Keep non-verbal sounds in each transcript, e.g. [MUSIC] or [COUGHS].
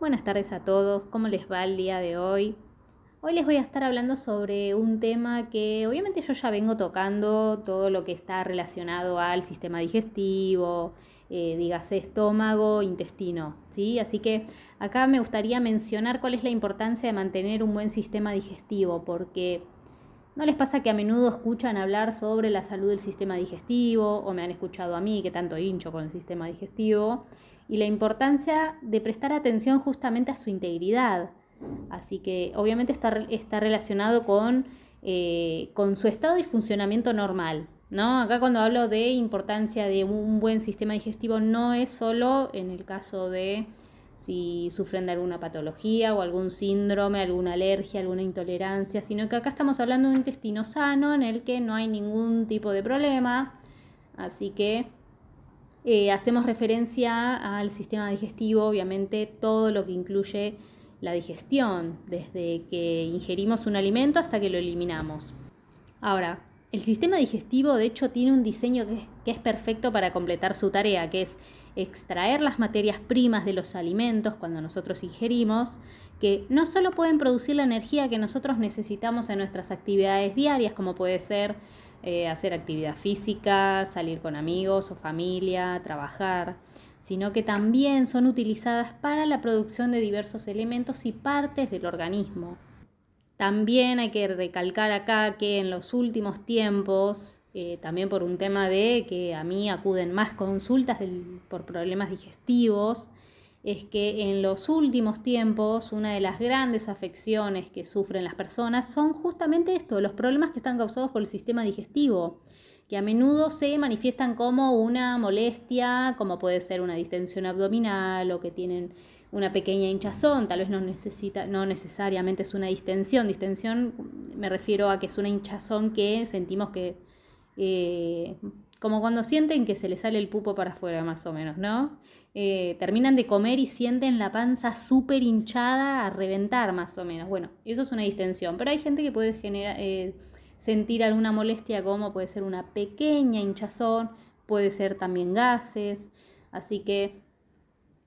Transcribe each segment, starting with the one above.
Buenas tardes a todos, ¿cómo les va el día de hoy? Hoy les voy a estar hablando sobre un tema que obviamente yo ya vengo tocando, todo lo que está relacionado al sistema digestivo, eh, dígase estómago, intestino, ¿sí? Así que acá me gustaría mencionar cuál es la importancia de mantener un buen sistema digestivo, porque ¿no les pasa que a menudo escuchan hablar sobre la salud del sistema digestivo o me han escuchado a mí que tanto hincho con el sistema digestivo? Y la importancia de prestar atención justamente a su integridad. Así que obviamente está, está relacionado con, eh, con su estado y funcionamiento normal. ¿no? Acá cuando hablo de importancia de un buen sistema digestivo no es solo en el caso de si sufren de alguna patología o algún síndrome, alguna alergia, alguna intolerancia, sino que acá estamos hablando de un intestino sano en el que no hay ningún tipo de problema. Así que eh, hacemos referencia al sistema digestivo, obviamente todo lo que incluye la digestión, desde que ingerimos un alimento hasta que lo eliminamos. Ahora, el sistema digestivo de hecho tiene un diseño que, que, es perfecto para completar su tarea, que es extraer las materias primas de los alimentos cuando nosotros ingerimos, que no solo pueden producir la energía que nosotros necesitamos en nuestras actividades diarias, como puede ser eh, hacer actividad física, salir con amigos o familia, trabajar, sino que también son utilizadas para la producción de diversos elementos y partes del organismo. También hay que recalcar acá que en los últimos tiempos, eh, también por un tema de que a mí acuden más consultas por problemas digestivos, es que en los últimos tiempos una de las grandes afecciones que sufren las personas son justamente esto, los problemas que están causados por el sistema digestivo, que a menudo se manifiestan como una molestia, como puede ser una distensión abdominal o que tienen una pequeña hinchazón, tal vez no necesita, no necesariamente es una distensión, distensión me refiero a que es una hinchazón que sentimos que eh, como cuando sienten que se les sale el pupo para afuera, más o menos, ¿no? Eh, terminan de comer y sienten la panza súper hinchada a reventar, más o menos. Bueno, eso es una distensión, pero hay gente que puede generar, eh, sentir alguna molestia como puede ser una pequeña hinchazón, puede ser también gases, así que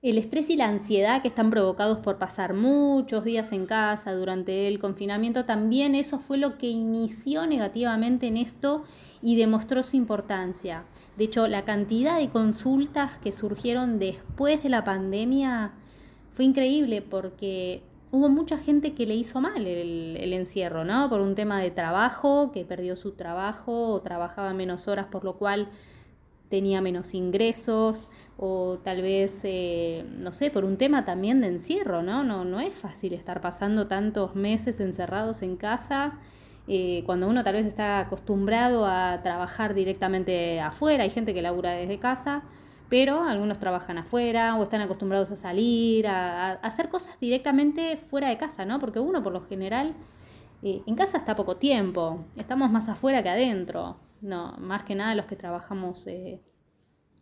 el estrés y la ansiedad que están provocados por pasar muchos días en casa durante el confinamiento, también eso fue lo que inició negativamente en esto y demostró su importancia. De hecho, la cantidad de consultas que surgieron después de la pandemia fue increíble porque hubo mucha gente que le hizo mal el, encierro, ¿no? Por un tema de trabajo, que perdió su trabajo o trabajaba menos horas, por lo cual tenía menos ingresos o tal vez, eh, no sé, por un tema también de encierro, ¿no? ¿no? No es fácil estar pasando tantos meses encerrados en casa. Cuando uno tal vez está acostumbrado a trabajar directamente afuera, hay gente que labura desde casa, pero algunos trabajan afuera o están acostumbrados a salir, a, hacer cosas directamente fuera de casa, ¿no? Porque uno por lo general eh, en casa está poco tiempo, estamos más afuera que adentro no, más que nada los que trabajamos eh,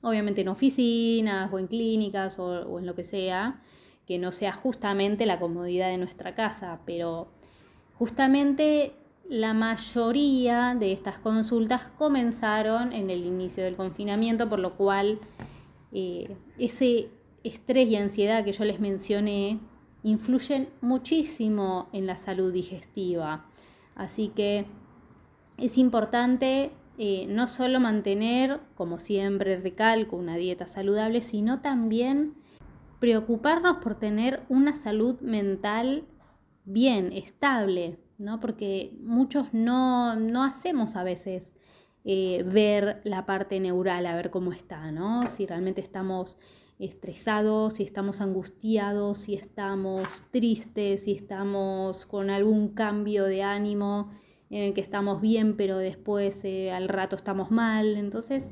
obviamente en oficinas o en clínicas o, en lo que sea, que no sea justamente la comodidad de nuestra casa, pero justamente la mayoría de estas consultas comenzaron en el inicio del confinamiento, por lo cual eh, ese estrés y ansiedad que yo les mencioné influyen muchísimo en la salud digestiva. Así que es importante eh, no solo mantener, como siempre recalco, una dieta saludable, sino también preocuparnos por tener una salud mental bien, estable, ¿no? Porque muchos no, no hacemos a veces eh, ver la parte neural, a ver cómo está, ¿no? Si realmente estamos estresados, si estamos angustiados, si estamos tristes, si estamos con algún cambio de ánimo en el que estamos bien, pero después eh, al rato estamos mal. Entonces,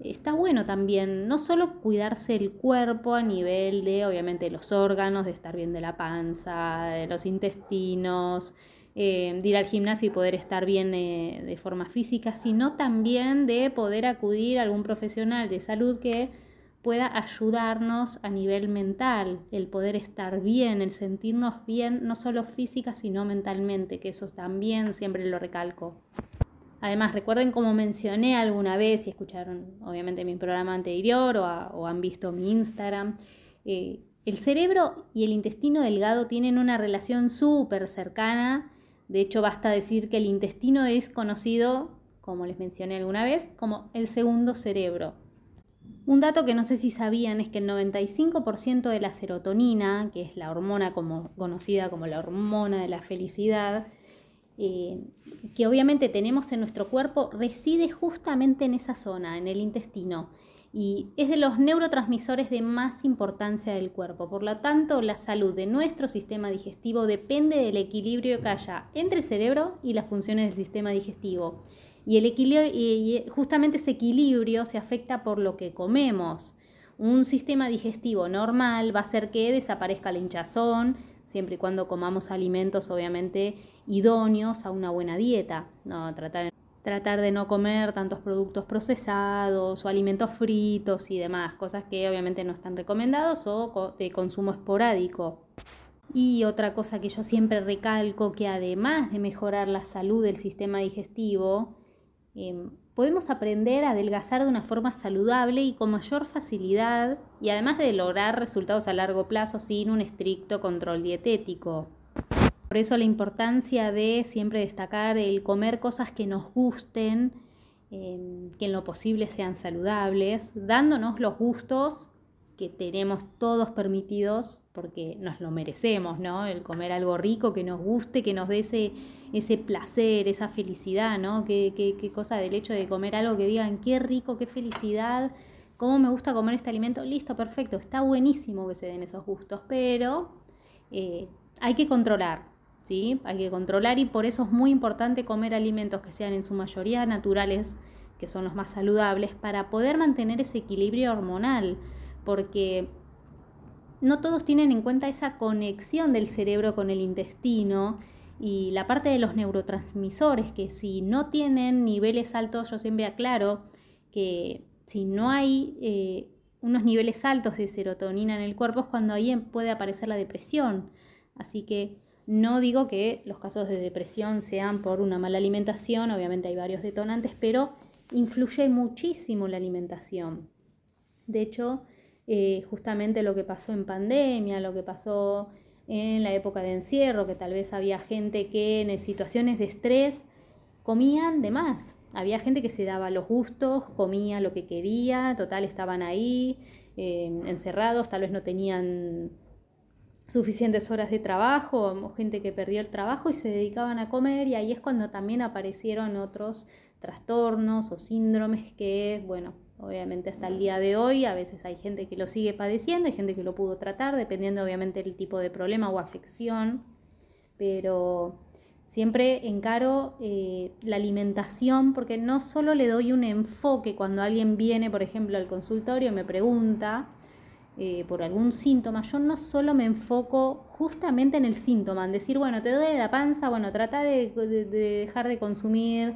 está bueno también no solo cuidarse el cuerpo a nivel de, obviamente, los órganos, de estar bien de la panza, de los intestinos, eh, de ir al gimnasio y poder estar bien eh, de forma física, sino también de poder acudir a algún profesional de salud que pueda ayudarnos a nivel mental, el poder estar bien, el sentirnos bien, no solo física, sino mentalmente, que eso también siempre lo recalco. Además, recuerden como mencioné alguna vez, si escucharon obviamente mi programa anterior o, han visto mi Instagram, eh, el cerebro y el intestino delgado tienen una relación súper cercana. De hecho, basta decir que el intestino es conocido, como les mencioné alguna vez, como el segundo cerebro. Un dato que no sé si sabían es que el 95% de la serotonina, que es la hormona conocida como la hormona de la felicidad, eh, que obviamente tenemos en nuestro cuerpo, reside justamente en esa zona, en el intestino y es de los neurotransmisores de más importancia del cuerpo. Por lo tanto, la salud de nuestro sistema digestivo depende del equilibrio que haya entre el cerebro y las funciones del sistema digestivo. Y, el equilibrio, y justamente ese equilibrio se afecta por lo que comemos. Un sistema digestivo normal va a hacer que desaparezca el hinchazón, siempre y cuando comamos alimentos obviamente idóneos a una buena dieta. No, tratar tratar de no comer tantos productos procesados o alimentos fritos y demás, cosas que obviamente no están recomendados o de consumo esporádico. Y otra cosa que yo siempre recalco, que además de mejorar la salud del sistema digestivo, em, podemos aprender a adelgazar de una forma saludable y con mayor facilidad y además de lograr resultados a largo plazo sin un estricto control dietético. Por eso la importancia de siempre destacar el comer cosas que nos gusten, em, que en lo posible sean saludables, dándonos los gustos que tenemos todos permitidos porque nos lo merecemos, ¿no? El comer algo rico que nos guste, que nos dé ese, ese placer, esa felicidad, ¿no? Qué, qué, cosa del hecho de comer algo que digan, qué rico, qué felicidad, cómo me gusta comer este alimento, listo, perfecto, está buenísimo que se den esos gustos, pero eh, hay que controlar, hay que controlar y por eso es muy importante comer alimentos que sean en su mayoría naturales, que son los más saludables, para poder mantener ese equilibrio hormonal, porque no todos tienen en cuenta esa conexión del cerebro con el intestino y la parte de los neurotransmisores, que si no tienen niveles altos, yo siempre aclaro que si no hay eh, unos niveles altos de serotonina en el cuerpo es cuando ahí puede aparecer la depresión. Así que no digo que los casos de depresión sean por una mala alimentación, obviamente hay varios detonantes, pero influye muchísimo la alimentación. De hecho, eh, justamente lo que pasó en pandemia, lo que pasó en la época de encierro, que tal vez había gente que en situaciones de estrés comían de más. Había gente que se daba los gustos, comía lo que quería, total estaban ahí, eh, encerrados, tal vez no tenían suficientes horas de trabajo, gente que perdió el trabajo y se dedicaban a comer y ahí es cuando también aparecieron otros trastornos o síndromes que, bueno, obviamente hasta el día de hoy a veces hay gente que lo sigue padeciendo, hay gente que lo pudo tratar, dependiendo obviamente del tipo de problema o afección, pero siempre encaro eh, la alimentación porque no solo le doy un enfoque cuando alguien viene, por ejemplo, al consultorio y me pregunta, eh, por algún síntoma, yo no solo me enfoco justamente en el síntoma, en decir, bueno, te duele la panza, bueno, trata de, dejar de consumir,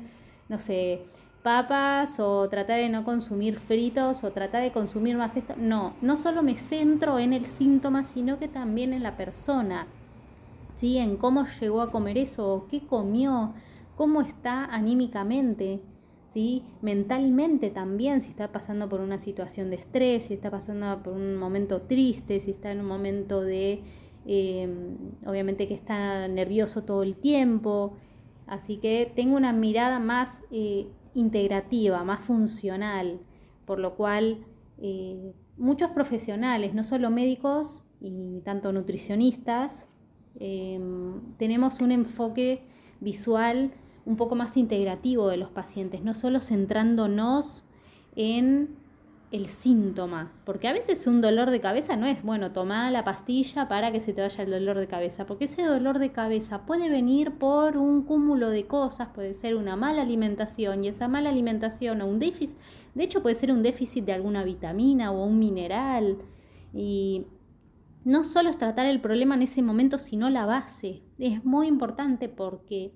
no sé, papas o trata de no consumir fritos o trata de consumir más esto. No, no solo me centro en el síntoma, sino que también en la persona, ¿sí? En cómo llegó a comer eso, qué comió, cómo está anímicamente. Mentalmente también, si está pasando por una situación de estrés, si está pasando por un momento triste, si está en un momento de, em, obviamente que está nervioso todo el tiempo. Así que tengo una mirada más eh, integrativa, más funcional, por lo cual eh, muchos profesionales, no solo médicos y tanto nutricionistas, em, tenemos un enfoque visual un poco más integrativo de los pacientes, no solo centrándonos en el síntoma, porque a veces un dolor de cabeza no es, bueno, toma la pastilla para que se te vaya el dolor de cabeza, porque ese dolor de cabeza puede venir por un cúmulo de cosas, puede ser una mala alimentación y esa mala alimentación o un déficit, de hecho puede ser un déficit de alguna vitamina o un mineral y no solo es tratar el problema en ese momento, sino la base. Es muy importante porque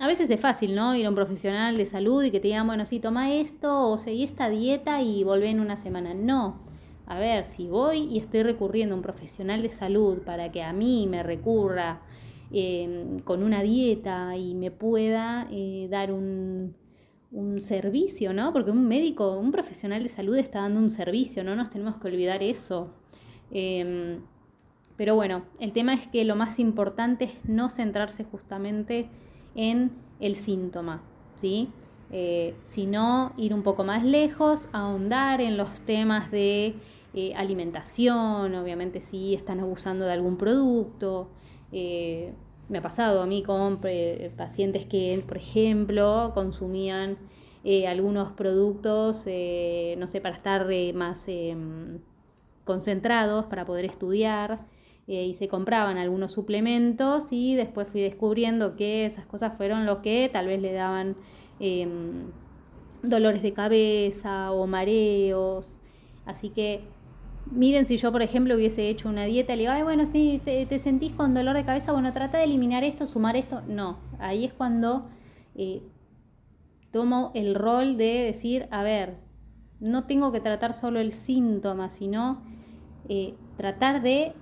a veces es fácil, ¿no? Ir a un profesional de salud y que te digan, bueno, sí, toma esto o seguí esta dieta y volvé en una semana. No. A ver, si voy y estoy recurriendo a un profesional de salud para que a mí me recurra em, con una dieta y me pueda eh, dar un, un servicio, ¿no? Porque un médico, un profesional de salud está dando un servicio, no nos tenemos que olvidar eso. Em, Pero bueno, el tema es que lo más importante es no centrarse justamente en el síntoma, ¿sí? Eh, sino ir un poco más lejos, ahondar en los temas de eh, alimentación, obviamente si están abusando de algún producto. Eh, me ha pasado a mí con pacientes que, por ejemplo, consumían algunos productos, no sé, para estar más em, concentrados, para poder estudiar. Y se compraban algunos suplementos y después fui descubriendo que esas cosas fueron lo que tal vez le daban Em, dolores de cabeza o mareos. Así que miren si yo, por ejemplo, hubiese hecho una dieta y le digo, ay, bueno, si te, sentís con dolor de cabeza, bueno, trata de eliminar esto, sumar esto. No, ahí es cuando eh, tomo el rol de decir, a ver, no tengo que tratar solo el síntoma, sino eh, tratar de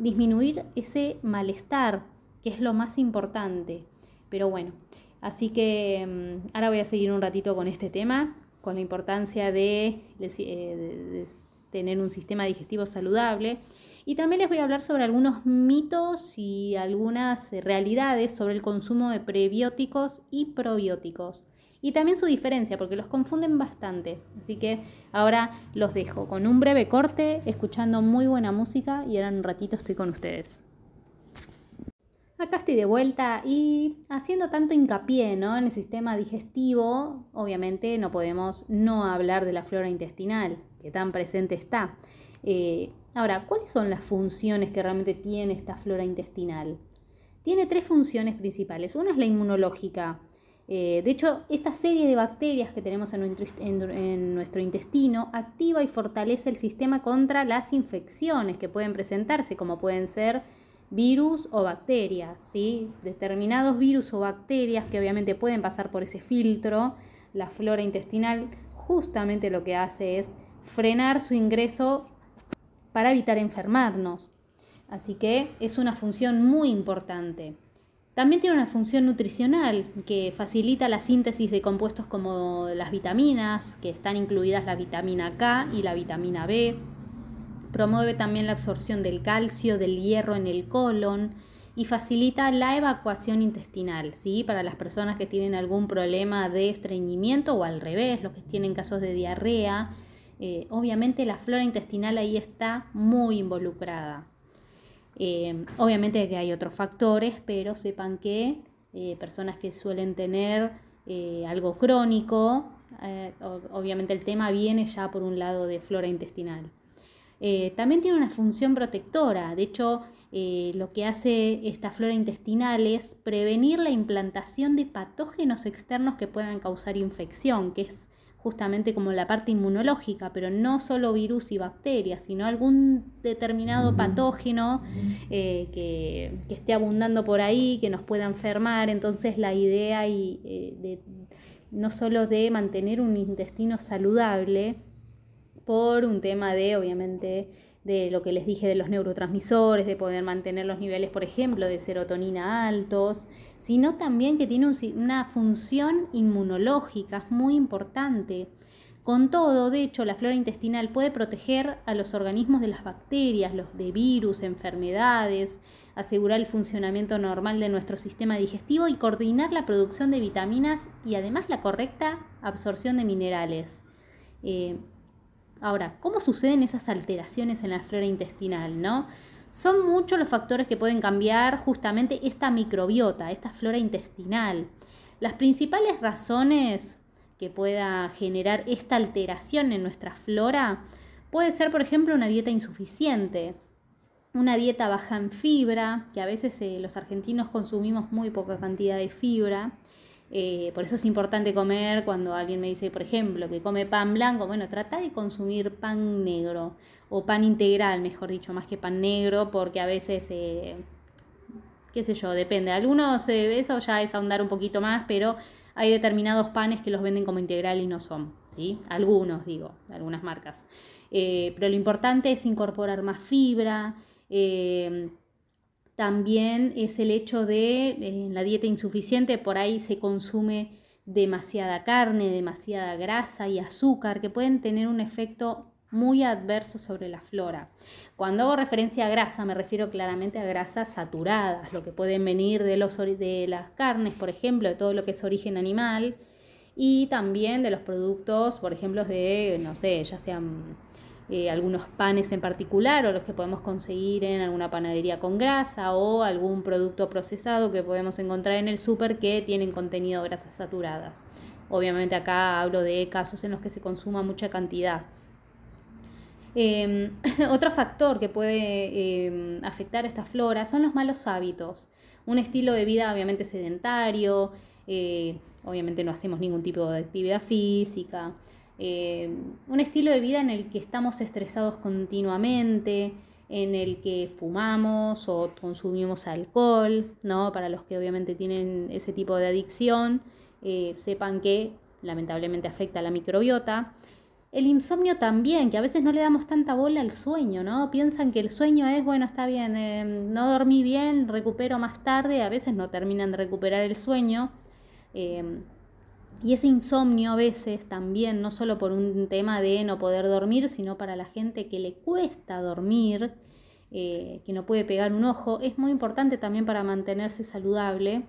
disminuir ese malestar, que es lo más importante. Pero bueno, Así que mm, ahora voy a seguir un ratito con este tema, con la importancia eh, de, tener un sistema digestivo saludable. Y también les voy a hablar sobre algunos mitos y algunas realidades sobre el consumo de prebióticos y probióticos. Y también su diferencia, porque los confunden bastante. Así que ahora los dejo con un breve corte, escuchando muy buena música y ahora un ratito estoy con ustedes. Acá estoy de vuelta y haciendo tanto hincapié ¿no? en el sistema digestivo, obviamente no podemos no hablar de la flora intestinal, que tan presente está. Eh, ahora, ¿cuáles son las funciones que realmente tiene esta flora intestinal? Tiene tres funciones principales. Una es la inmunológica. Eh, de hecho, esta serie de bacterias que tenemos en nuestro intestino activa y fortalece el sistema contra las infecciones que pueden presentarse, como pueden ser virus o bacterias, ¿sí? Determinados virus o bacterias que obviamente pueden pasar por ese filtro, la flora intestinal justamente lo que hace es frenar su ingreso para evitar enfermarnos. Así que es una función muy importante. También tiene una función nutricional que facilita la síntesis de compuestos como las vitaminas, que están incluidas la vitamina K y la vitamina B, Promueve también la absorción del calcio, del hierro en el colon y facilita la evacuación intestinal, ¿sí? Para las personas que tienen algún problema de estreñimiento o al revés, los que tienen casos de diarrea. Eh, obviamente la flora intestinal ahí está muy involucrada. Eh, obviamente que hay otros factores, pero sepan que eh, personas que suelen tener algo crónico, obviamente el tema viene ya por un lado de flora intestinal. Eh, también tiene una función protectora. De hecho, eh, lo que hace esta flora intestinal es prevenir la implantación de patógenos externos que puedan causar infección, que es justamente como la parte inmunológica, pero no solo virus y bacterias, sino algún determinado patógeno eh, que, esté abundando por ahí, que nos pueda enfermar. Entonces la idea y, no solo de mantener un intestino saludable, por un tema de, obviamente, de lo que les dije de los neurotransmisores, de poder mantener los niveles, por ejemplo, de serotonina altos, sino también que tiene una función inmunológica muy importante. Con todo, de hecho, la flora intestinal puede proteger a los organismos de las bacterias, los de virus, enfermedades, asegurar el funcionamiento normal de nuestro sistema digestivo y coordinar la producción de vitaminas y además la correcta absorción de minerales. Eh, Ahora, ¿cómo suceden esas alteraciones en la flora intestinal? ¿no? Son muchos los factores que pueden cambiar justamente esta microbiota, esta flora intestinal. Las principales razones que pueda generar esta alteración en nuestra flora puede ser, por ejemplo, una dieta insuficiente, una dieta baja en fibra, que a veces eh, los argentinos consumimos muy poca cantidad de fibra, eh, por eso es importante comer cuando alguien me dice, por ejemplo, que come pan blanco, bueno, trata de consumir pan negro o pan integral, mejor dicho, más que pan negro, porque a veces, eh, qué sé yo, depende. Algunos, eh, eso ya es ahondar un poquito más, pero hay determinados panes que los venden como integral y no son, ¿sí? Algunos, digo, algunas marcas. pero lo importante es incorporar más fibra también es el hecho de en la dieta insuficiente por ahí se consume demasiada carne, demasiada grasa y azúcar que pueden tener un efecto muy adverso sobre la flora. Cuando hago referencia a grasa, me refiero claramente a grasas saturadas, lo que pueden venir de, los, de las carnes, por ejemplo, de todo lo que es origen animal, y también de los productos, por ejemplo, de, no sé, ya sean eh, algunos panes en particular o los que podemos conseguir en alguna panadería con grasa o algún producto procesado que podemos encontrar en el súper que tienen contenido de grasas saturadas. Obviamente acá hablo de casos en los que se consuma mucha cantidad. Em, [COUGHS] otro factor que puede em, afectar a esta flora son los malos hábitos. Un estilo de vida obviamente sedentario, eh, obviamente no hacemos ningún tipo de actividad física, em, un estilo de vida en el que estamos estresados continuamente, en el que fumamos o consumimos alcohol, ¿no? Para los que obviamente tienen ese tipo de adicción, eh, sepan que lamentablemente afecta a la microbiota. El insomnio también, que a veces no le damos tanta bola al sueño, ¿no? Piensan que el sueño es, bueno, está bien, eh, no dormí bien, recupero más tarde, a veces no terminan de recuperar el sueño. Eh, y ese insomnio a veces también, no solo por un tema de no poder dormir, sino para la gente que le cuesta dormir, eh, que no puede pegar un ojo, es muy importante también para mantenerse saludable.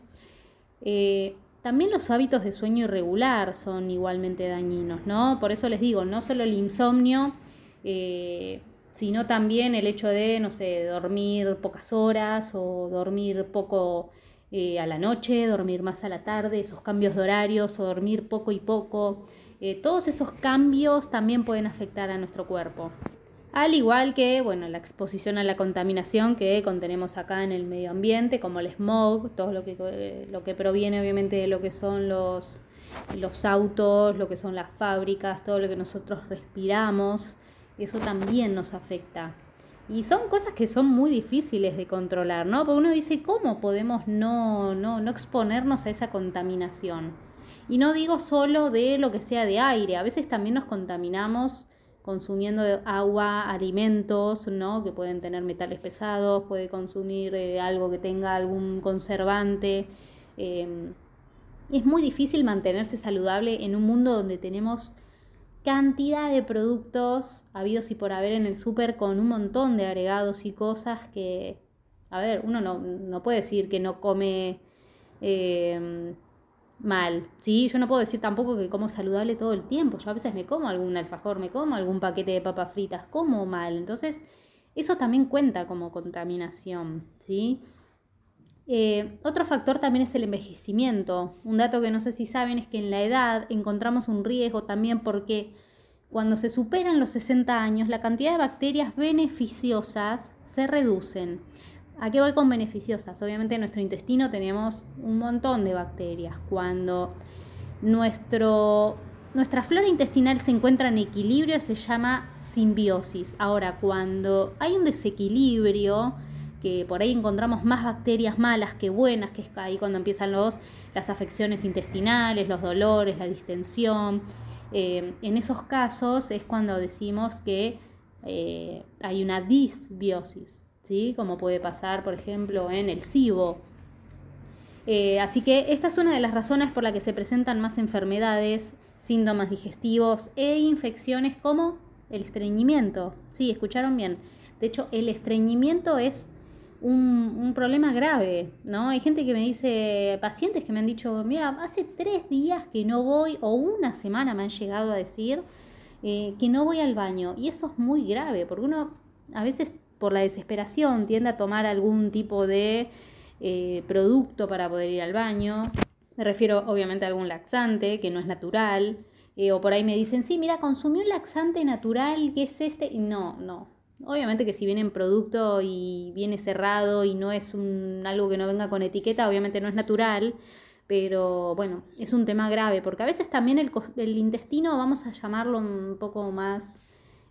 También los hábitos de sueño irregular son igualmente dañinos, ¿no? Por eso les digo, no solo el insomnio, eh, sino también el hecho de, no sé, dormir pocas horas o dormir poco eh, a la noche, dormir más a la tarde, esos cambios de horarios o dormir poco y poco. Eh, todos esos cambios también pueden afectar a nuestro cuerpo. Al igual que, bueno, la exposición a la contaminación que contenemos acá en el medio ambiente, como el smog, todo lo que, eh, lo que proviene obviamente de lo que son los, los autos, lo que son las fábricas, todo lo que nosotros respiramos, eso también nos afecta. Y son cosas que son muy difíciles de controlar, ¿no? Porque uno dice, ¿cómo podemos no, no, no exponernos a esa contaminación? Y no digo solo de lo que sea de aire, a veces también nos contaminamos consumiendo agua, alimentos, ¿no? que pueden tener metales pesados, puede consumir eh, algo que tenga algún conservante. Em, es muy difícil mantenerse saludable en un mundo donde tenemos cantidad de productos habidos y por haber en el súper con un montón de agregados y cosas que, a ver, uno no, no puede decir que no come... Eh, mal, ¿sí? Yo no puedo decir tampoco que como saludable todo el tiempo. Yo a veces me como algún alfajor, me como algún paquete de papas fritas, como mal. Entonces, eso también cuenta como contaminación, ¿sí? Eh, otro factor también es el envejecimiento. Un dato que no sé si saben es que en la edad encontramos un riesgo también porque cuando se superan los 60 años, la cantidad de bacterias beneficiosas se reducen. ¿A qué voy con beneficiosas? Obviamente en nuestro intestino tenemos un montón de bacterias. Cuando nuestro, nuestra flora intestinal se encuentra en equilibrio se llama simbiosis. Ahora, cuando hay un desequilibrio, que por ahí encontramos más bacterias malas que buenas, que es ahí cuando empiezan los, las afecciones intestinales, los dolores, la distensión. Eh, en esos casos es cuando decimos que eh, hay una disbiosis como puede pasar, por ejemplo, en el SIBO. Eh, así que esta es una de las razones por la que se presentan más enfermedades, síntomas digestivos e infecciones como el estreñimiento. Sí, escucharon bien. De hecho, el estreñimiento es un, problema grave, ¿no? Hay gente que me dice, pacientes que me han dicho, mira, hace tres días que no voy, o una semana me han llegado a decir eh, que no voy al baño. Y eso es muy grave, porque uno a veces por la desesperación tiende a tomar algún tipo de eh, producto para poder ir al baño. Me refiero obviamente a algún laxante que no es natural. Eh, o por ahí me dicen, sí, mira, consumí un laxante natural, ¿qué es este? no, no. Obviamente que si viene en producto y viene cerrado y no es un, algo que no venga con etiqueta, obviamente no es natural. Pero bueno, es un tema grave porque a veces también el, el intestino, vamos a llamarlo un poco más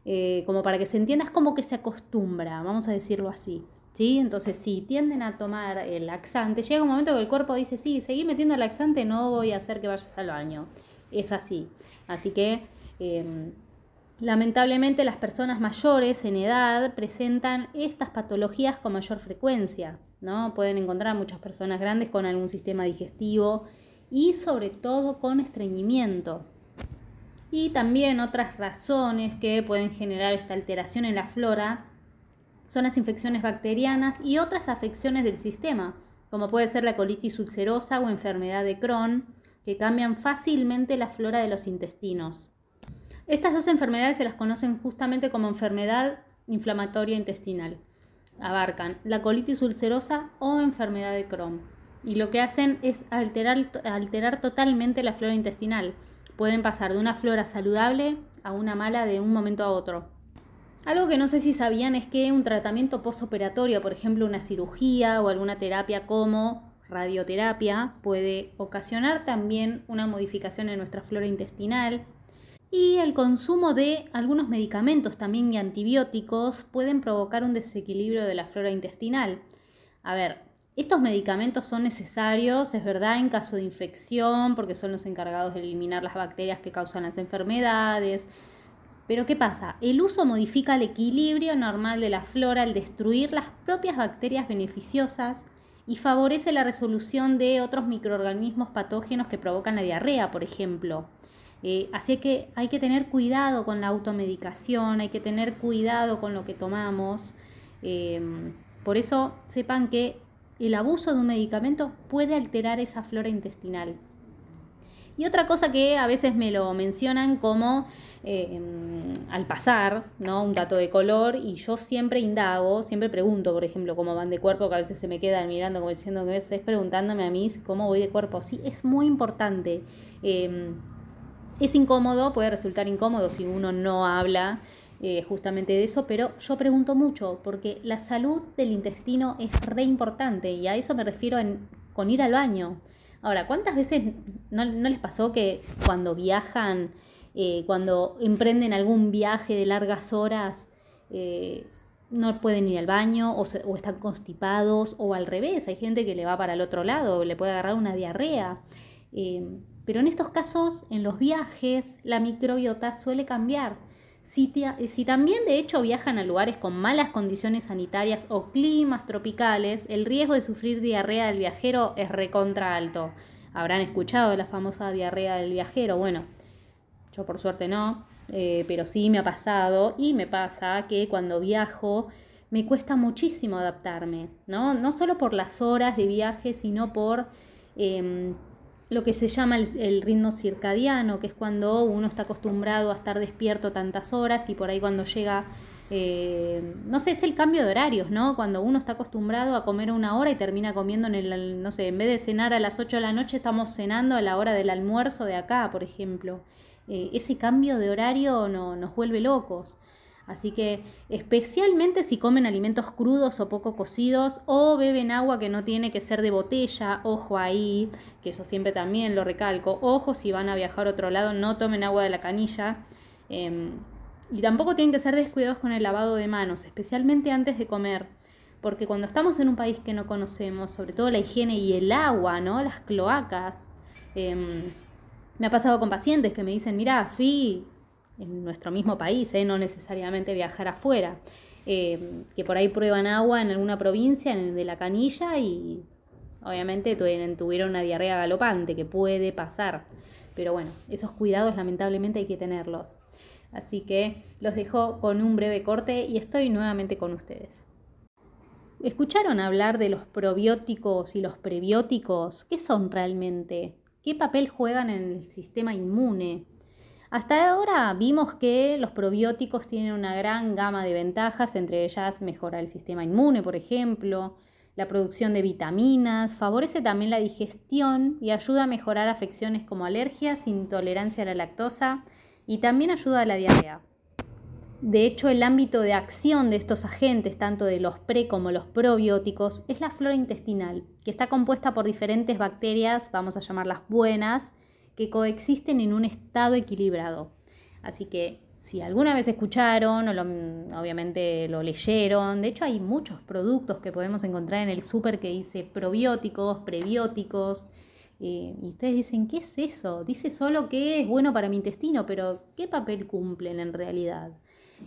eh, como para que se entienda, es como que se acostumbra, vamos a decirlo así. ¿Sí? Entonces, si tienden a tomar el laxante, llega un momento que el cuerpo dice, sí, seguí metiendo el laxante, no voy a hacer que vayas al baño. Es así. Así que, em, lamentablemente, las personas mayores en edad presentan estas patologías con mayor frecuencia. ¿no? Pueden encontrar muchas personas grandes con algún sistema digestivo y sobre todo con estreñimiento. Y también otras razones que pueden generar esta alteración en la flora son las infecciones bacterianas y otras afecciones del sistema, como puede ser la colitis ulcerosa o enfermedad de Crohn, que cambian fácilmente la flora de los intestinos. Estas dos enfermedades se las conocen justamente como enfermedad inflamatoria intestinal. Abarcan la colitis ulcerosa o enfermedad de Crohn. Y lo que hacen es alterar, alterar totalmente la flora intestinal. Pueden pasar de una flora saludable a una mala de un momento a otro. Algo que no sé si sabían es que un tratamiento postoperatorio, por ejemplo una cirugía o alguna terapia como radioterapia, puede ocasionar también una modificación en nuestra flora intestinal. Y el consumo de algunos medicamentos también y antibióticos pueden provocar un desequilibrio de la flora intestinal. A ver, estos medicamentos son necesarios, es verdad, en caso de infección, porque son los encargados de eliminar las bacterias que causan las enfermedades, pero ¿qué pasa? El uso modifica el equilibrio normal de la flora al destruir las propias bacterias beneficiosas y favorece la resolución de otros microorganismos patógenos que provocan la diarrea, por ejemplo. Eh, así que hay que tener cuidado con la automedicación, hay que tener cuidado con lo que tomamos. Em, por eso sepan que el abuso de un medicamento puede alterar esa flora intestinal. Y otra cosa que a veces me lo mencionan como eh, al pasar, ¿no? Un dato de color, y yo siempre indago, siempre pregunto, por ejemplo, cómo van de cuerpo, que a veces se me quedan mirando como diciendo que es preguntándome a mí cómo voy de cuerpo. Sí, es muy importante. Em, es incómodo, puede resultar incómodo si uno no habla. Eh, justamente de eso, pero yo pregunto mucho porque la salud del intestino es re importante y a eso me refiero con ir al baño. Ahora, ¿cuántas veces no, les pasó que cuando viajan, eh, cuando emprenden algún viaje de largas horas, eh, no pueden ir al baño o, o, están constipados o al revés? Hay gente que le va para el otro lado, le puede agarrar una diarrea. Pero en estos casos, en los viajes, la microbiota suele cambiar. Si, también de hecho viajan a lugares con malas condiciones sanitarias o climas tropicales, el riesgo de sufrir diarrea del viajero es recontra alto. Habrán escuchado la famosa diarrea del viajero. Bueno, yo por suerte no, eh, pero sí me ha pasado y me pasa que cuando viajo me cuesta muchísimo adaptarme, ¿no? No solo por las horas de viaje, sino por em, lo que se llama el, ritmo circadiano, que es cuando uno está acostumbrado a estar despierto tantas horas y por ahí cuando llega, eh, no sé, es el cambio de horarios, ¿no? Cuando uno está acostumbrado a comer una hora y termina comiendo en el, no sé, en vez de cenar a las 8 de la noche, estamos cenando a la hora del almuerzo de acá, por ejemplo. Eh, ese cambio de horario no, nos vuelve locos. Así que especialmente si comen alimentos crudos o poco cocidos o beben agua que no tiene que ser de botella, ojo ahí, que eso siempre también lo recalco, ojo si van a viajar a otro lado, no tomen agua de la canilla. Em, y tampoco tienen que ser descuidados con el lavado de manos, especialmente antes de comer. Porque cuando estamos en un país que no conocemos, sobre todo la higiene y el agua, ¿no? Las cloacas. Em, me ha pasado con pacientes que me dicen, mira, fui en nuestro mismo país, ¿eh? no necesariamente viajar afuera, eh, que por ahí prueban agua en alguna provincia de la canilla y obviamente tuvieron una diarrea galopante que puede pasar. Pero bueno, esos cuidados lamentablemente hay que tenerlos. Así que los dejo con un breve corte y estoy nuevamente con ustedes. ¿Escucharon hablar de los probióticos y los prebióticos? ¿Qué son realmente? ¿Qué papel juegan en el sistema inmune? Hasta ahora vimos que los probióticos tienen una gran gama de ventajas, entre ellas mejora el sistema inmune, por ejemplo, la producción de vitaminas, favorece también la digestión y ayuda a mejorar afecciones como alergias, intolerancia a la lactosa y también ayuda a la diarrea. De hecho, el ámbito de acción de estos agentes, tanto de los pre como los probióticos, es la flora intestinal, que está compuesta por diferentes bacterias, vamos a llamarlas buenas, que coexisten en un estado equilibrado. Así que si alguna vez escucharon o obviamente lo leyeron, de hecho hay muchos productos que podemos encontrar en el súper que dice probióticos, prebióticos, eh, y ustedes dicen, ¿qué es eso? Dice solo que es bueno para mi intestino, pero ¿qué papel cumplen en realidad?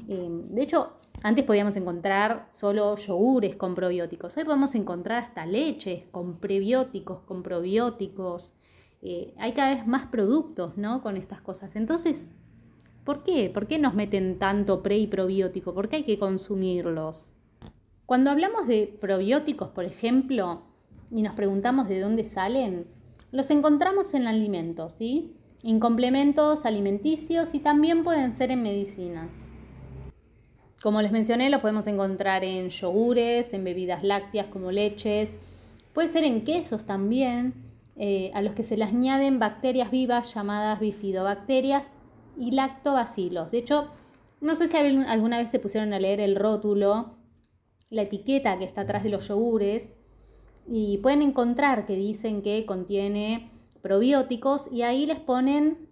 Eh, de hecho, antes podíamos encontrar solo yogures con probióticos, hoy podemos encontrar hasta leches con prebióticos, con probióticos. Eh, hay cada vez más productos ¿no? con estas cosas. Entonces, ¿Por qué? ¿Por qué nos meten tanto pre y probiótico? ¿Por qué hay que consumirlos? Cuando hablamos de probióticos, por ejemplo, y nos preguntamos de dónde salen, los encontramos en alimentos, ¿sí? En complementos alimenticios y también pueden ser en medicinas. Como les mencioné, los podemos encontrar en yogures, en bebidas lácteas como leches, puede ser en quesos también, eh, a los que se les añaden bacterias vivas llamadas bifidobacterias y lactobacilos. De hecho, no sé si alguna vez se pusieron a leer el rótulo, la etiqueta que está atrás de los yogures, y pueden encontrar que dicen que contiene probióticos y ahí les ponen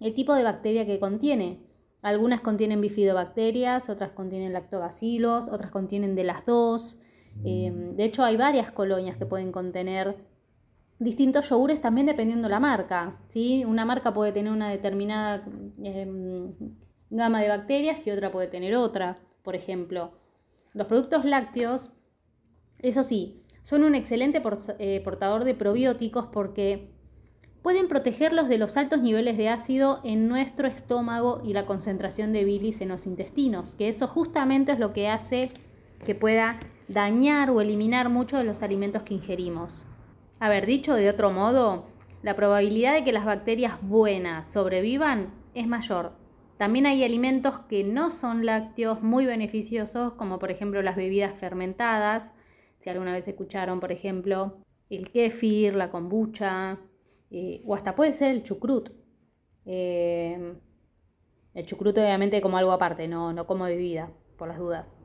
el tipo de bacteria que contiene. Algunas contienen bifidobacterias, otras contienen lactobacilos, otras contienen de las dos. Em, de hecho, hay varias colonias que pueden contener distintos yogures también dependiendo la marca. ¿sí? Una marca puede tener una determinada em, gama de bacterias y otra puede tener otra, por ejemplo. Los productos lácteos, eso sí, son un excelente eh, portador de probióticos porque pueden protegerlos de los altos niveles de ácido en nuestro estómago y la concentración de bilis en los intestinos, que eso justamente es lo que hace que pueda dañar o eliminar muchos de los alimentos que ingerimos. A ver, dicho de otro modo, la probabilidad de que las bacterias buenas sobrevivan es mayor. También hay alimentos que no son lácteos muy beneficiosos, como por ejemplo las bebidas fermentadas. Si alguna vez escucharon, por ejemplo, el kéfir, la kombucha, eh, o hasta puede ser el chucrut. Eh, el chucrut obviamente como algo aparte, no, no como bebida, por las dudas.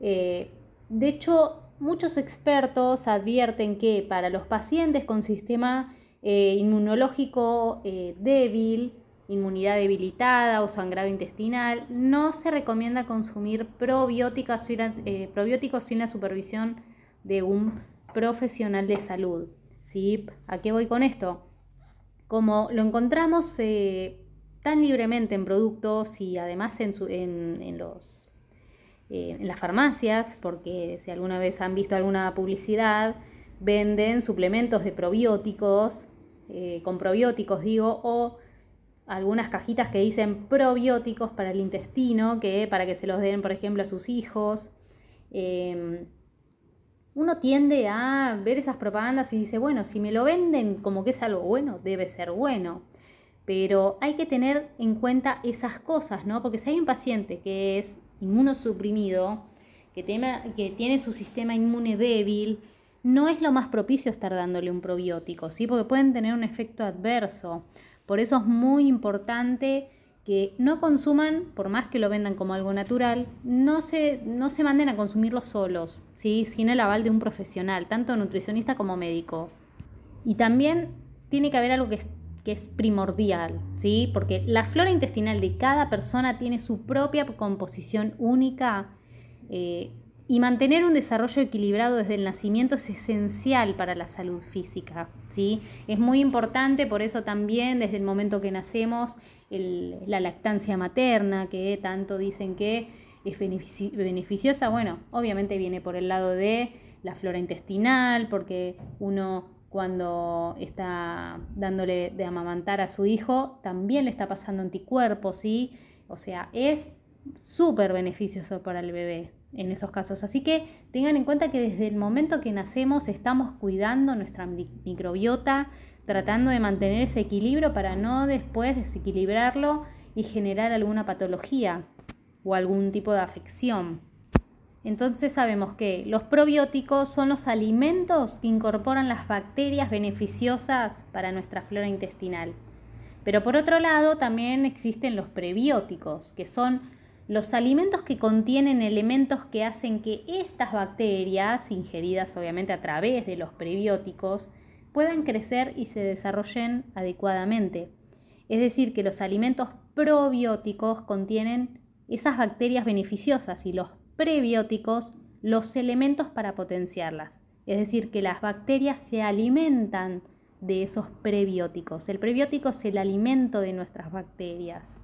Eh, de hecho, muchos expertos advierten que para los pacientes con sistema inmunológico débil, inmunidad debilitada o sangrado intestinal, no se recomienda consumir probióticos probióticos sin la supervisión de un profesional de salud. ¿Sí? ¿A qué voy con esto? Como lo encontramos eh, tan libremente en productos y además en, los, eh, en las farmacias, porque si alguna vez han visto alguna publicidad, venden suplementos de probióticos, eh, con probióticos digo, o algunas cajitas que dicen probióticos para el intestino, que para que se los den, por ejemplo, a sus hijos. Em, uno tiende a ver esas propagandas y dice, bueno, si me lo venden como que es algo bueno, debe ser bueno. Pero hay que tener en cuenta esas cosas, ¿no? Porque si hay un paciente que es inmunosuprimido, que, que tiene su sistema inmune débil, no es lo más propicio estar dándole un probiótico, ¿sí? Porque pueden tener un efecto adverso. Por eso es muy importante que no consuman, por más que lo vendan como algo natural, no se, no se manden a consumirlo solos, ¿sí? sin el aval de un profesional, tanto nutricionista como médico. Y también tiene que haber algo que que es primordial, ¿sí? porque la flora intestinal de cada persona tiene su propia composición única. Eh, y mantener un desarrollo equilibrado desde el nacimiento es esencial para la salud física. ¿sí? Es muy importante, por eso también desde el momento que nacemos, la lactancia materna, que tanto dicen que es beneficiosa, bueno, obviamente viene por el lado de la flora intestinal, porque uno cuando está dándole de amamantar a su hijo, también le está pasando anticuerpos, ¿sí? O sea, es súper beneficioso para el bebé en esos casos. Así que tengan en cuenta que desde el momento que nacemos estamos cuidando nuestra microbiota, tratando de mantener ese equilibrio para no después desequilibrarlo y generar alguna patología o algún tipo de afección. Entonces sabemos que los probióticos son los alimentos que incorporan las bacterias beneficiosas para nuestra flora intestinal. Pero por otro lado también existen los prebióticos, que son los alimentos que contienen elementos que hacen que estas bacterias, ingeridas obviamente a través de los prebióticos, puedan crecer y se desarrollen adecuadamente. Es decir, que los alimentos probióticos contienen esas bacterias beneficiosas y los prebióticos los elementos para potenciarlas. Es decir, que las bacterias se alimentan de esos prebióticos. El prebiótico es el alimento de nuestras bacterias.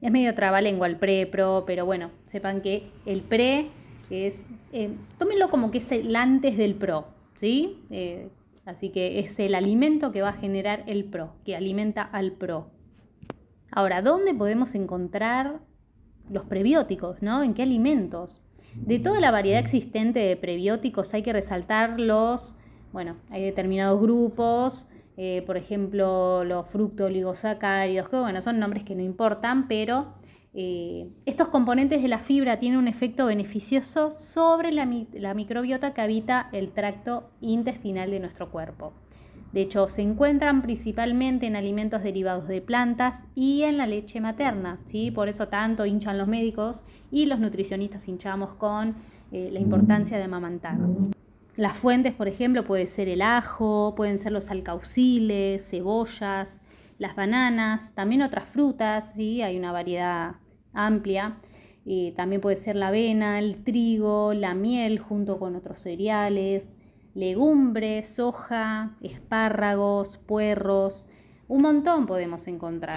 Es medio trabalengua el pre-pro, pero bueno, sepan que el pre es, eh, tómenlo como que es el antes del pro, ¿sí? Eh, así que es el alimento que va a generar el pro, que alimenta al pro. Ahora, ¿dónde podemos encontrar los prebióticos? ¿no? ¿En qué alimentos? De toda la variedad existente de prebióticos hay que resaltar los, bueno, hay determinados grupos, eh, por ejemplo, los fructooligosacáridos, que bueno, son nombres que no importan, pero eh, estos componentes de la fibra tienen un efecto beneficioso sobre la microbiota que habita el tracto intestinal de nuestro cuerpo. De hecho, se encuentran principalmente en alimentos derivados de plantas y en la leche materna. ¿sí? Por eso tanto hinchan los médicos y los nutricionistas hinchamos con eh, la importancia de amamantar. Las fuentes, por ejemplo, puede ser el ajo, pueden ser los alcauciles, cebollas, las bananas, también otras frutas, ¿sí? hay una variedad amplia. Eh, también puede ser la avena, el trigo, la miel junto con otros cereales, legumbres, soja, espárragos, puerros, un montón podemos encontrar.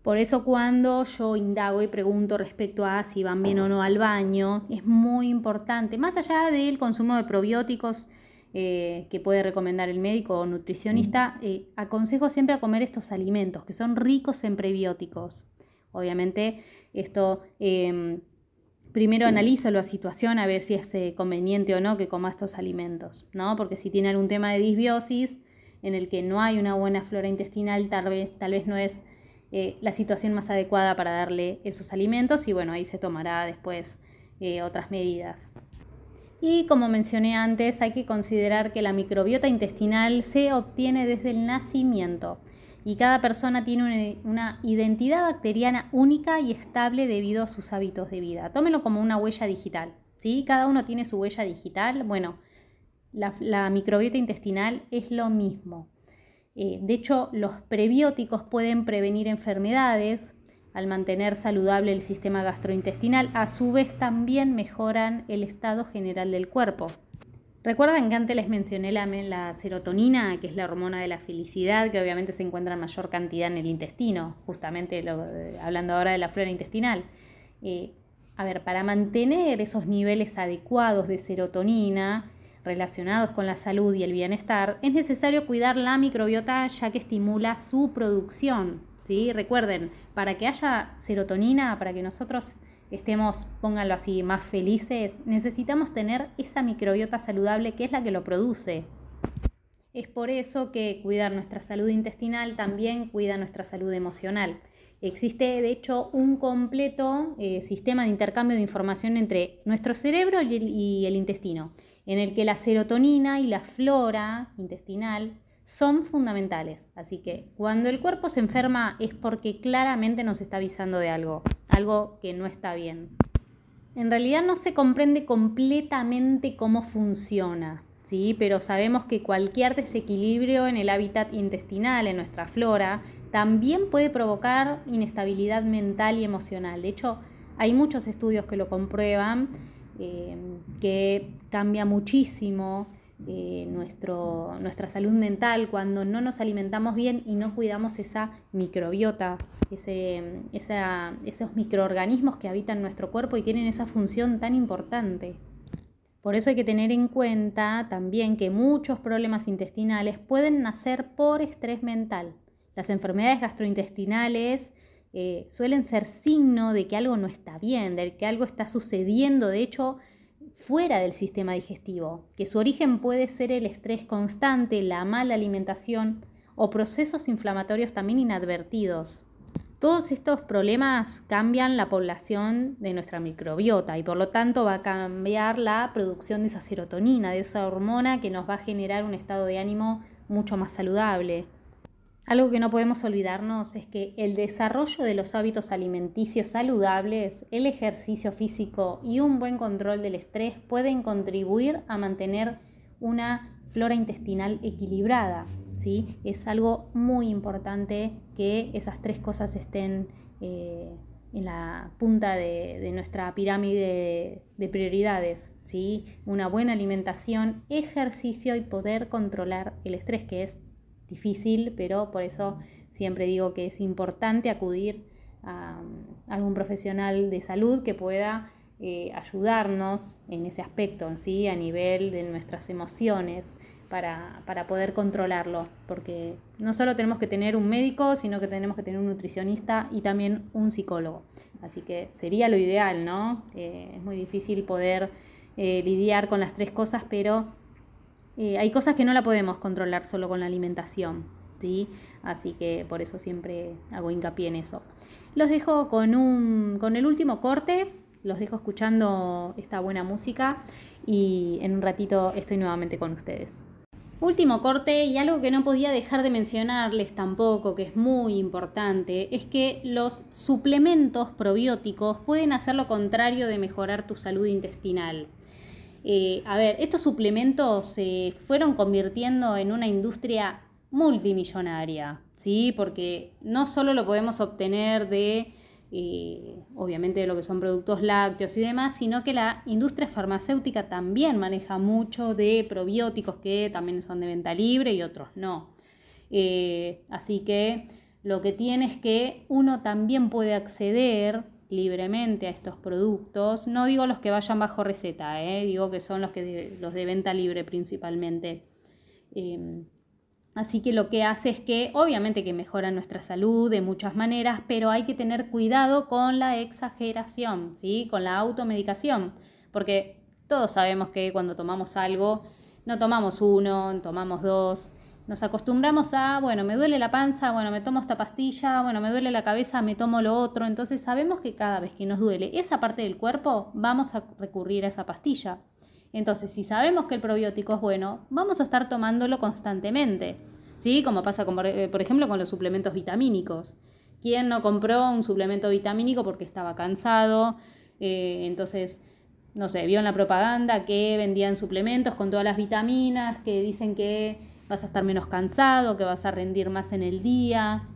Por eso cuando yo indago y pregunto respecto a si van bien o no al baño, es muy importante, más allá del consumo de probióticos eh, que puede recomendar el médico o nutricionista, eh, aconsejo siempre a comer estos alimentos que son ricos en prebióticos. Obviamente esto em, primero analizo la situación a ver si es eh, conveniente o no que coma estos alimentos, ¿no? Porque si tiene algún tema de disbiosis en el que no hay una buena flora intestinal, tal vez, tal vez no es eh, la situación más adecuada para darle esos alimentos y bueno, ahí se tomará después eh, otras medidas. Y como mencioné antes, hay que considerar que la microbiota intestinal se obtiene desde el nacimiento y cada persona tiene una, identidad bacteriana única y estable debido a sus hábitos de vida. Tómenlo como una huella digital. ¿sí? Cada uno tiene su huella digital. Bueno, la, microbiota intestinal es lo mismo. Eh, de hecho, los prebióticos pueden prevenir enfermedades al mantener saludable el sistema gastrointestinal. A su vez, también mejoran el estado general del cuerpo. Recuerdan que antes les mencioné la, serotonina, que es la hormona de la felicidad, que obviamente se encuentra en mayor cantidad en el intestino, justamente hablando ahora de la flora intestinal. Eh, a ver, para mantener esos niveles adecuados de serotonina relacionados con la salud y el bienestar, es necesario cuidar la microbiota ya que estimula su producción. ¿sí? Recuerden, para que haya serotonina, para que nosotros estemos, pónganlo así, más felices, necesitamos tener esa microbiota saludable que es la que lo produce. Es por eso que cuidar nuestra salud intestinal también cuida nuestra salud emocional. Existe, de hecho, un completo eh, sistema de intercambio de información entre nuestro cerebro y el intestino, en el que la serotonina y la flora intestinal son fundamentales. Así que cuando el cuerpo se enferma es porque claramente nos está avisando de algo algo que no está bien. En realidad no se comprende completamente cómo funciona, ¿sí? pero sabemos que cualquier desequilibrio en el hábitat intestinal, en nuestra flora, también puede provocar inestabilidad mental y emocional. De hecho, hay muchos estudios que lo comprueban, eh, que cambia muchísimo eh, nuestro, nuestra salud mental cuando no nos alimentamos bien y no cuidamos esa microbiota, ese, esos microorganismos que habitan nuestro cuerpo y tienen esa función tan importante. Por eso hay que tener en cuenta también que muchos problemas intestinales pueden nacer por estrés mental. Las enfermedades gastrointestinales eh, suelen ser signo de que algo no está bien, de que algo está sucediendo. De hecho, fuera del sistema digestivo, que su origen puede ser el estrés constante, la mala alimentación o procesos inflamatorios también inadvertidos. Todos estos problemas cambian la población de nuestra microbiota y por lo tanto va a cambiar la producción de esa serotonina, de esa hormona que nos va a generar un estado de ánimo mucho más saludable. Algo que no podemos olvidarnos es que el desarrollo de los hábitos alimenticios saludables, el ejercicio físico y un buen control del estrés pueden contribuir a mantener una flora intestinal equilibrada. ¿sí? Es algo muy importante que esas tres cosas estén eh, en la punta de, nuestra pirámide de, prioridades. ¿sí? Una buena alimentación, ejercicio y poder controlar el estrés, que es difícil, pero por eso siempre digo que es importante acudir a, algún profesional de salud que pueda eh, ayudarnos en ese aspecto, ¿sí? a nivel de nuestras emociones, para, para, poder controlarlo, porque no solo tenemos que tener un médico, sino que tenemos que tener un nutricionista y también un psicólogo. Así que sería lo ideal, ¿no? Eh, es muy difícil poder eh, lidiar con las tres cosas, pero eh, hay cosas que no la podemos controlar solo con la alimentación, ¿sí? Así que por eso siempre hago hincapié en eso. Los dejo con, un, con el último corte, los dejo escuchando esta buena música y en un ratito estoy nuevamente con ustedes. Último corte y algo que no podía dejar de mencionarles tampoco, que es muy importante, es que los suplementos probióticos pueden hacer lo contrario de mejorar tu salud intestinal. Eh, a ver, estos suplementos se fueron convirtiendo en una industria multimillonaria, ¿sí? Porque no solo lo podemos obtener de eh, obviamente de lo que son productos lácteos y demás, sino que la industria farmacéutica también maneja mucho de probióticos que también son de venta libre y otros no. Eh, así que lo que tiene es que uno también puede acceder libremente a estos productos. No digo los que vayan bajo receta, eh, digo que son los, que los de venta libre principalmente. Así que lo que hace es que obviamente que mejora nuestra salud de muchas maneras, pero hay que tener cuidado con la exageración, ¿sí? Con la automedicación, porque todos sabemos que cuando tomamos algo, no tomamos uno, tomamos dos, nos acostumbramos a, bueno, me duele la panza, bueno, me tomo esta pastilla, bueno, me duele la cabeza, me tomo lo otro, entonces sabemos que cada vez que nos duele esa parte del cuerpo, vamos a recurrir a esa pastilla. Entonces, si sabemos que el probiótico es bueno, vamos a estar tomándolo constantemente, ¿sí? Como pasa, con, eh, por ejemplo, con los suplementos vitamínicos. ¿Quién no compró un suplemento vitamínico porque estaba cansado? Eh, entonces, no sé, vio en la propaganda que vendían suplementos con todas las vitaminas, que dicen que vas a estar menos cansado, que vas a rendir más en el día.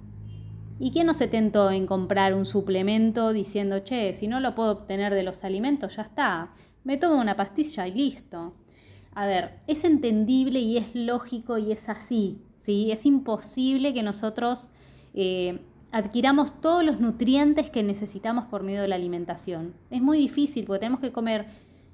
¿Y quién no se tentó en comprar un suplemento diciendo, che, si no lo puedo obtener de los alimentos, ya está, me tomo una pastilla y listo. A ver, es entendible y es lógico y es así, ¿sí? Es imposible que nosotros eh, adquiramos todos los nutrientes que necesitamos por medio de la alimentación. Es muy difícil porque tenemos que comer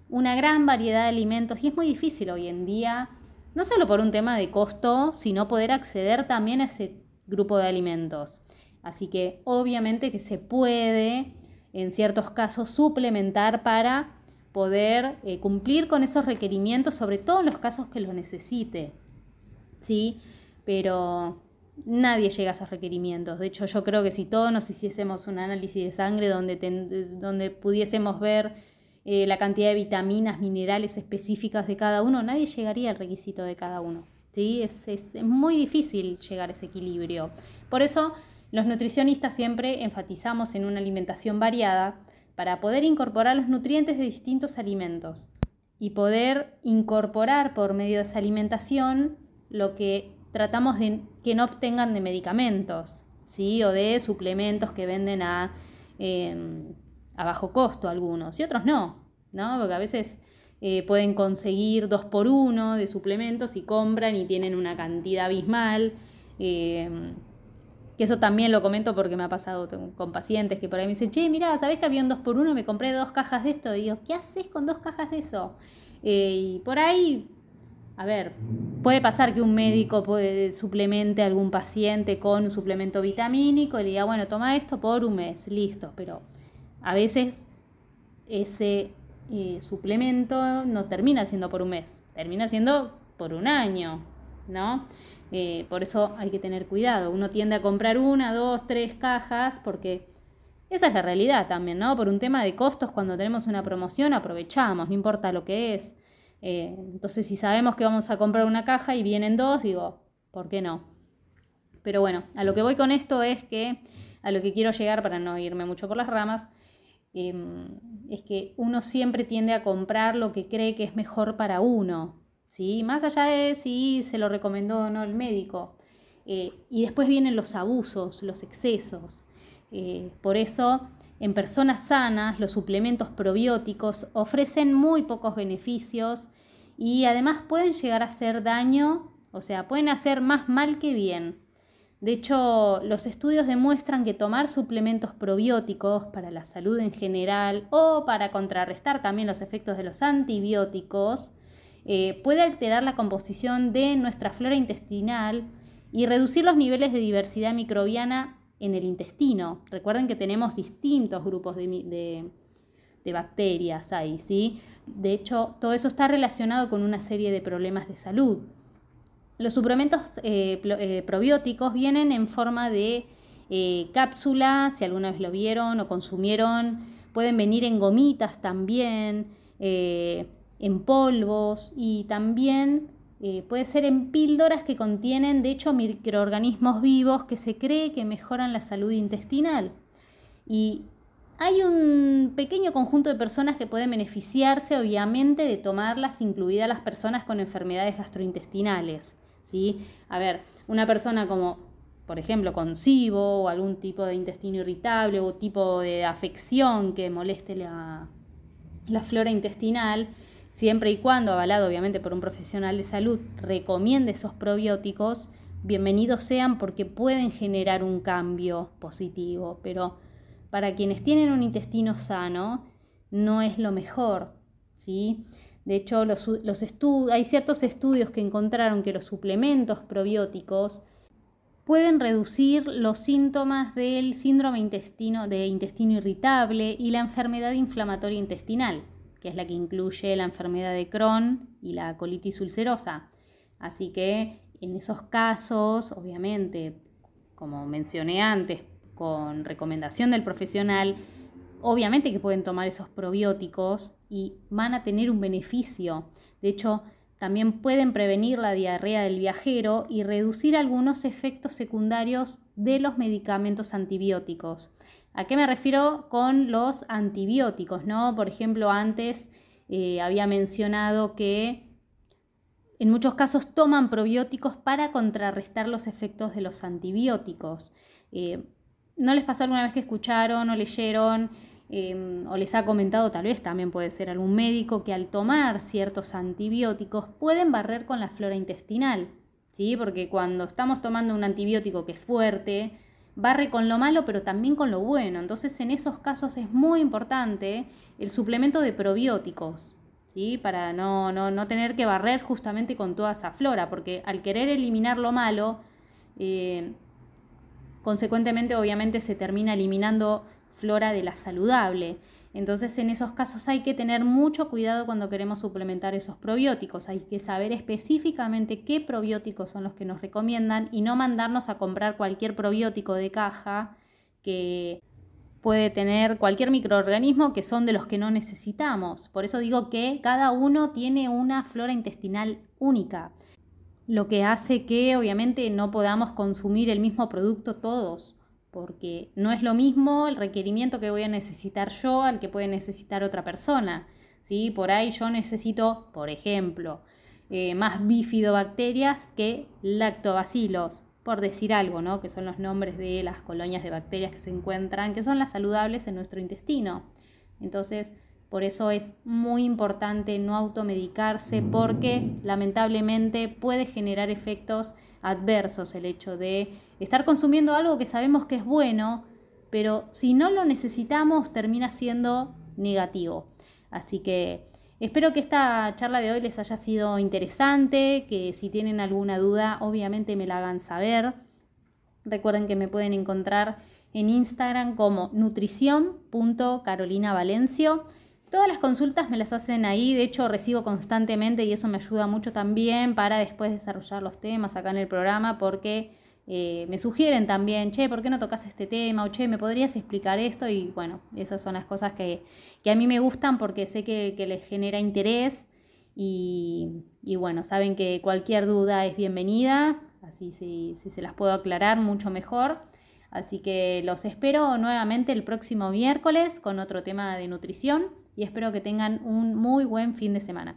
una gran variedad de alimentos y es muy difícil hoy en día, no solo por un tema de costo, sino poder acceder también a ese grupo de alimentos. Así que obviamente que se puede en ciertos casos suplementar para poder eh, cumplir con esos requerimientos, sobre todo en los casos que lo necesite. ¿Sí? Pero nadie llega a esos requerimientos. De hecho, yo creo que si todos nos hiciésemos un análisis de sangre donde, donde pudiésemos ver eh, la cantidad de vitaminas, minerales específicas de cada uno, nadie llegaría al requisito de cada uno. ¿sí? Es, es muy difícil llegar a ese equilibrio. Por eso, los nutricionistas siempre enfatizamos en una alimentación variada para poder incorporar los nutrientes de distintos alimentos y poder incorporar por medio de esa alimentación lo que tratamos de que no obtengan de medicamentos, ¿sí? o de suplementos que venden a, em, a bajo costo algunos, y otros no, ¿no? porque a veces eh, pueden conseguir dos por uno de suplementos y compran y tienen una cantidad abismal. Em, que eso también lo comento porque me ha pasado con pacientes que por ahí me dicen, che, mira, ¿sabés que había un 2 por 1 Me compré dos cajas de esto. Y digo, ¿qué haces con dos cajas de eso? Eh, y por ahí, a ver, puede pasar que un médico puede, suplemente a algún paciente con un suplemento vitamínico y le diga, bueno, toma esto por un mes, listo. Pero a veces ese eh, suplemento no termina siendo por un mes, termina siendo por un año, ¿no? Eh, por eso hay que tener cuidado. Uno tiende a comprar una, dos, tres cajas porque esa es la realidad también, ¿no? Por un tema de costos, cuando tenemos una promoción aprovechamos, no importa lo que es. Eh, entonces, si sabemos que vamos a comprar una caja y vienen dos, digo, ¿por qué no? Pero bueno, a lo que voy con esto es que, a lo que quiero llegar para no irme mucho por las ramas, em, es que uno siempre tiende a comprar lo que cree que es mejor para uno, ¿sí? Más allá de si se lo recomendó o no el médico. Eh, y después vienen los abusos, los excesos. Eh, por eso, en personas sanas, los suplementos probióticos ofrecen muy pocos beneficios y además pueden llegar a hacer daño, o sea, pueden hacer más mal que bien. De hecho, los estudios demuestran que tomar suplementos probióticos para la salud en general o para contrarrestar también los efectos de los antibióticos eh, puede alterar la composición de nuestra flora intestinal y reducir los niveles de diversidad microbiana en el intestino. Recuerden que tenemos distintos grupos de, bacterias ahí, ¿sí? De hecho, todo eso está relacionado con una serie de problemas de salud. Los suplementos eh, eh, probióticos vienen en forma de eh, cápsulas, si alguna vez lo vieron o consumieron, pueden venir en gomitas también, en polvos y también puede ser en píldoras que contienen, de hecho, microorganismos vivos que se cree que mejoran la salud intestinal. Y hay un pequeño conjunto de personas que pueden beneficiarse, obviamente, de tomarlas, incluidas las personas con enfermedades gastrointestinales. ¿Sí? A ver, una persona como, por ejemplo, con SIBO o algún tipo de intestino irritable o tipo de afección que moleste la, la flora intestinal, siempre y cuando, avalado obviamente por un profesional de salud, recomiende esos probióticos, bienvenidos sean porque pueden generar un cambio positivo, pero para quienes tienen un intestino sano no es lo mejor, ¿sí? De hecho, los, hay ciertos estudios que encontraron que los suplementos probióticos pueden reducir los síntomas del síndrome intestino, de intestino irritable y la enfermedad inflamatoria intestinal, que es la que incluye la enfermedad de Crohn y la colitis ulcerosa. Así que en esos casos, obviamente, como mencioné antes, con recomendación del profesional, obviamente que pueden tomar esos probióticos y van a tener un beneficio. De hecho, también pueden prevenir la diarrea del viajero y reducir algunos efectos secundarios de los medicamentos antibióticos. ¿A qué me refiero con los antibióticos? ¿no? Por ejemplo, antes eh, había mencionado que en muchos casos toman probióticos para contrarrestar los efectos de los antibióticos. Eh, ¿No les pasó alguna vez que escucharon o leyeron em, o les ha comentado, tal vez también puede ser algún médico, que al tomar ciertos antibióticos pueden barrer con la flora intestinal? ¿sí? Porque cuando estamos tomando un antibiótico que es fuerte, barre con lo malo, pero también con lo bueno. Entonces, en esos casos es muy importante el suplemento de probióticos, ¿sí? Para no, no, tener que barrer justamente con toda esa flora, porque al querer eliminar lo malo, eh, Consecuentemente, obviamente, se termina eliminando flora de la saludable. Entonces, en esos casos hay que tener mucho cuidado cuando queremos suplementar esos probióticos. Hay que saber específicamente qué probióticos son los que nos recomiendan y no mandarnos a comprar cualquier probiótico de caja que puede tener cualquier microorganismo que son de los que no necesitamos. Por eso digo que cada uno tiene una flora intestinal única lo que hace que obviamente no podamos consumir el mismo producto todos, porque no es lo mismo el requerimiento que voy a necesitar yo al que puede necesitar otra persona. ¿sí? Por ahí yo necesito, por ejemplo, eh, más bifidobacterias que lactobacilos, por decir algo, ¿no? que son los nombres de las colonias de bacterias que se encuentran, que son las saludables en nuestro intestino. Entonces, por eso es muy importante no automedicarse porque lamentablemente puede generar efectos adversos el hecho de estar consumiendo algo que sabemos que es bueno, pero si no lo necesitamos termina siendo negativo. Así que espero que esta charla de hoy les haya sido interesante, que si tienen alguna duda obviamente me la hagan saber. Recuerden que me pueden encontrar en Instagram como nutrición.carolinavalencio. Todas las consultas me las hacen ahí, de hecho recibo constantemente y eso me ayuda mucho también para después desarrollar los temas acá en el programa porque eh, me sugieren también, che, ¿por qué no tocas este tema? O che, ¿me podrías explicar esto? Y bueno, esas son las cosas que, a mí me gustan porque sé que, les genera interés y, bueno, saben que cualquier duda es bienvenida, así si, si se las puedo aclarar mucho mejor. Así que los espero nuevamente el próximo miércoles con otro tema de nutrición y espero que tengan un muy buen fin de semana.